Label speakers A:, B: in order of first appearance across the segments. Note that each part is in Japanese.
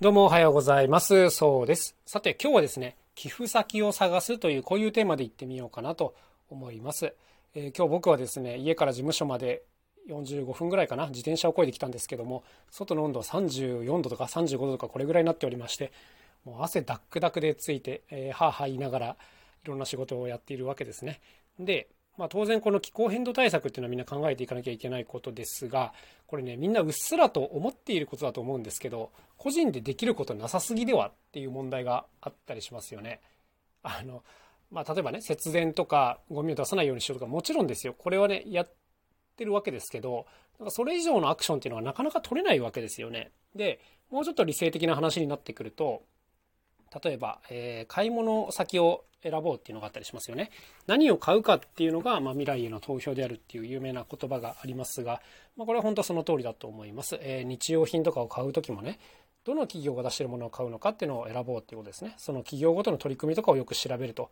A: どうもおはようございます。そうです。さて今日はですね、寄付先を探すというこういうテーマでいってみようかなと思います。えー、今日僕はですね、家から事務所まで45分ぐらいかな、自転車を漕いできたんですけども、外の温度は34度とか35度とかこれぐらいになっておりまして、もう汗ダックダクでついて、えー、はあはあ言いながらいろんな仕事をやっているわけですね。で、まあ、当然この気候変動対策っていうのはみんな考えていかなきゃいけないことですがこれねみんなうっすらと思っていることだと思うんですけど個人でできることなさすぎではっていう問題があったりしますよね。あのまあ、例えばね節電とかゴミを出さないようにしようとかもちろんですよこれはねやってるわけですけどなんかそれ以上のアクションっていうのはなかなか取れないわけですよね。でもうちょっと理性的な話になってくると例えば、えー、買い物先を選ぼうっていうのがあったりしますよね。何を買うかっていうのが、まあ、未来への投票であるっていう有名な言葉がありますが、まあ、これは本当その通りだと思います。えー、日用品とかを買う時もね、どの企業が出してるものを買うのかっていうのを選ぼうっていうことですね。その企業ごとの取り組みとかをよく調べると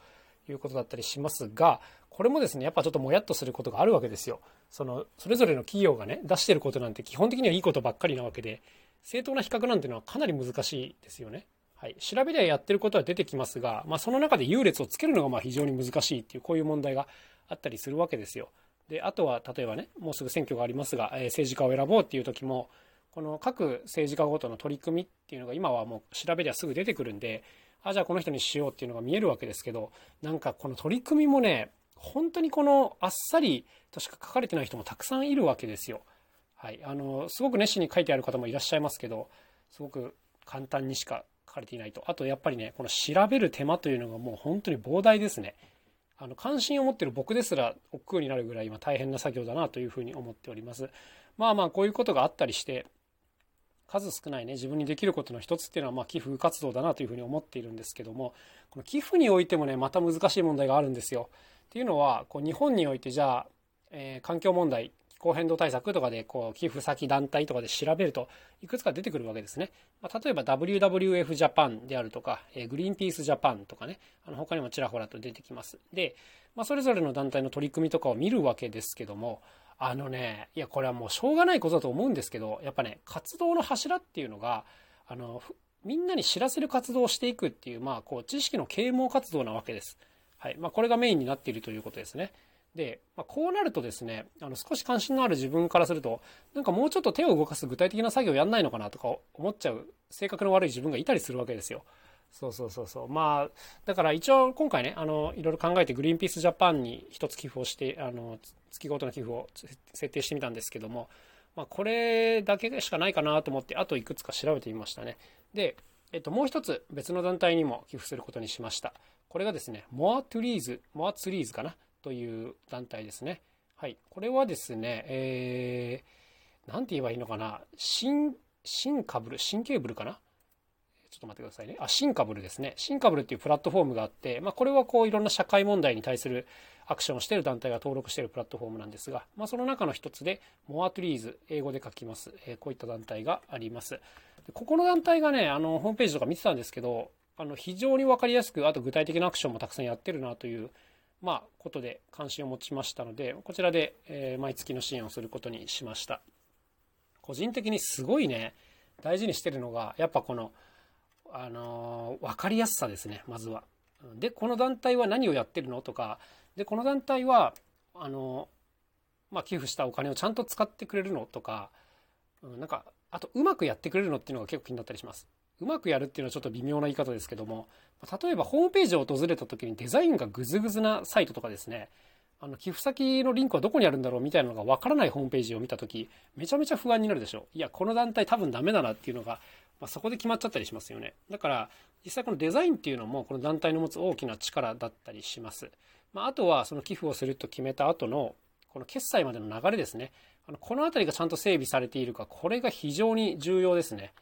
A: いうことだったりしますが、これもですね、やっぱちょっともやっとすることがあるわけですよ。その、それぞれの企業がね、出してることなんて基本的にはいいことばっかりなわけで、正当な比較なんていうのはかなり難しいですよね。はい、調べではやってることは出てきますが、まあ、その中で優劣をつけるのがまあ非常に難しいっていうこういう問題があったりするわけですよ。であとは例えばねもうすぐ選挙がありますが、えー、政治家を選ぼうっていう時もこの各政治家ごとの取り組みっていうのが今はもう調べではすぐ出てくるんであじゃあこの人にしようっていうのが見えるわけですけどなんかこの取り組みもね本当にこのあっさりとしか書かれてない人もたくさんいるわけですよ。はい、あのすごく熱心に書いてある方もいらっしゃいますけどすごく簡単にしかかれていないと。あとやっぱりね、この調べる手間というのがもう本当に膨大ですね。あの関心を持ってる僕ですら億劫になるぐらい今大変な作業だなというふうに思っております。まあまあこういうことがあったりして数少ないね自分にできることの一つっていうのはまあ寄付活動だなというふうに思っているんですけどもこの寄付においてもねまた難しい問題があるんですよ。っていうのはこう日本においてじゃあ、えー、環境問題候変動対策とかでこう寄付先団体とかで調べるといくつか出てくるわけですね。まあ、例えば WWF ジャパンであるとか、えグリーンピースジャパンとかね、あの他にもちらほらと出てきます。で、まあ、それぞれの団体の取り組みとかを見るわけですけども、あのね、いや、これはもうしょうがないことだと思うんですけど、やっぱね、活動の柱っていうのが、あの、みんなに知らせる活動をしていくっていう、まあ、こう、知識の啓蒙活動なわけです。はい。まあ、これがメインになっているということですね。で、まあ、こうなるとですね、あの少し関心のある自分からすると、なんかもうちょっと手を動かす具体的な作業やんないのかなとか思っちゃう性格の悪い自分がいたりするわけですよ。そうそうそうそう。まあ、だから一応今回ね、あの、いろいろ考えてグリーンピースジャパンに一つ寄付をして、あの、月ごとの寄付を設定してみたんですけども、まあ、これだけしかないかなと思って、あといくつか調べてみましたね。で、えっと、もう一つ別の団体にも寄付することにしました。これがですね、More Trees、More Trees かな。という団体ですね。はい。これはですね、えー、なんて言えばいいのかな？シン、シンカブル、シンケーブルかな？ちょっと待ってくださいね。あ、シンカブルですね。シンカブルっていうプラットフォームがあって、まあ、これはこういろんな社会問題に対するアクションをしている団体が登録しているプラットフォームなんですが、まあ、その中の一つで、モアトリーズ、英語で書きます。えー、こういった団体があります。ここの団体がね、あの、ホームページとか見てたんですけど、あの、非常にわかりやすく、あと具体的なアクションもたくさんやってるなというまあ、ことで関心を持ちましたので、こちらで、え、毎月の支援をすることにしました。個人的にすごいね、大事にしてるのが、やっぱこの、あのー、分かりやすさですね、まずは。で、この団体は何をやってるの？とか、で、この団体は、あのー、まあ、寄付したお金をちゃんと使ってくれるの？とか、うん、なんか、あと、うまくやってくれるの？っていうのが結構気になったりします。うまくやるっていうのはちょっと微妙な言い方ですけども、例えばホームページを訪れた時にデザインがグズグズなサイトとかですね、あの寄付先のリンクはどこにあるんだろうみたいなのがわからないホームページを見た時めちゃめちゃ不安になるでしょう。いやこの団体多分ダメだなっていうのが、まあ、そこで決まっちゃったりしますよね。だから実際このデザインっていうのもこの団体の持つ大きな力だったりします、まあ、あとはその寄付をすると決めた後のこの決済までの流れですね。あのこの辺りがちゃんと整備されているかこれが非常に重要ですね。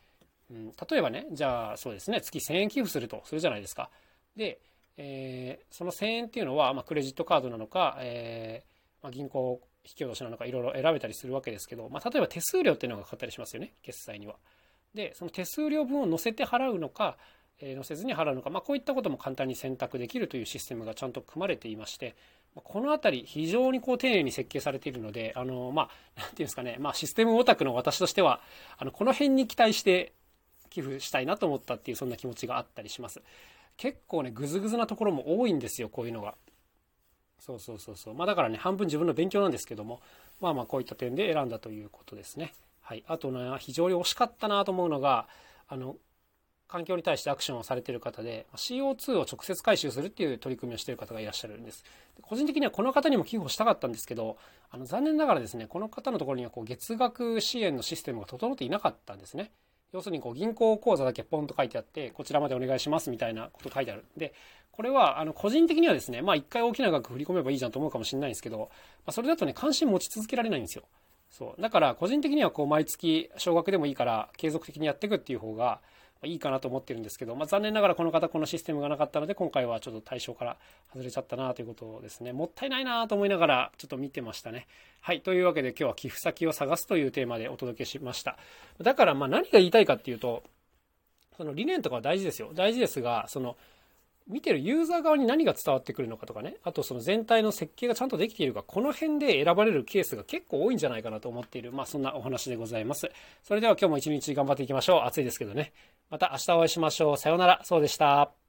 A: うん、例えばね、じゃあそうですね、月1000円寄付するとするじゃないですか。で、えー、その1000円っていうのは、まあ、クレジットカードなのか、えーまあ、銀行引き落としなのかいろいろ選べたりするわけですけど、まあ、例えば手数料っていうのがかかったりしますよね、決済には。で、その手数料分を乗せて払うのか、えー、乗せずに払うのか、まあ、こういったことも簡単に選択できるというシステムがちゃんと組まれていまして、この辺り非常にこう丁寧に設計されているので、あの、まあ、なんていうんですかね、まあ、システムオタクの私としては、あの、この辺に期待して寄付したいなと思ったっていうそんな気持ちがあったりします。結構ねグズグズなところも多いんですよこういうのが。そうそうそうそう。まあだからね半分自分の勉強なんですけどもまあまあこういった点で選んだということですね。はい。あとね非常に惜しかったなと思うのがあの環境に対してアクションをされている方で CO2 を直接回収するっていう取り組みをしている方がいらっしゃるんです。個人的にはこの方にも寄付をしたかったんですけどあの残念ながらですねこの方のところにはこう月額支援のシステムが整っていなかったんですね。要するにこう銀行口座だけポンと書いてあってこちらまでお願いしますみたいなこと書いてある。でこれはあの個人的にはですねまあ一回大きな額振り込めばいいじゃんと思うかもしれないんですけど、まあ、それだとね関心持ち続けられないんですよ。そう。だから個人的にはこう毎月少額でもいいから継続的にやっていくっていう方がいいかなと思ってるんですけど、まあ、残念ながらこの方このシステムがなかったので今回はちょっと対象から外れちゃったなということですね。もったいないなと思いながらちょっと見てましたね。はい。というわけで今日は寄付先を探すというテーマでお届けしました。だからまあ何が言いたいかっていうとその理念とかは大事ですよ。大事ですがその見てるユーザー側に何が伝わってくるのかとかね。あとその全体の設計がちゃんとできているか。この辺で選ばれるケースが結構多いんじゃないかなと思っている。まあそんなお話でございます。それでは今日も一日頑張っていきましょう。暑いですけどね。また明日お会いしましょう。さようなら。そうでした。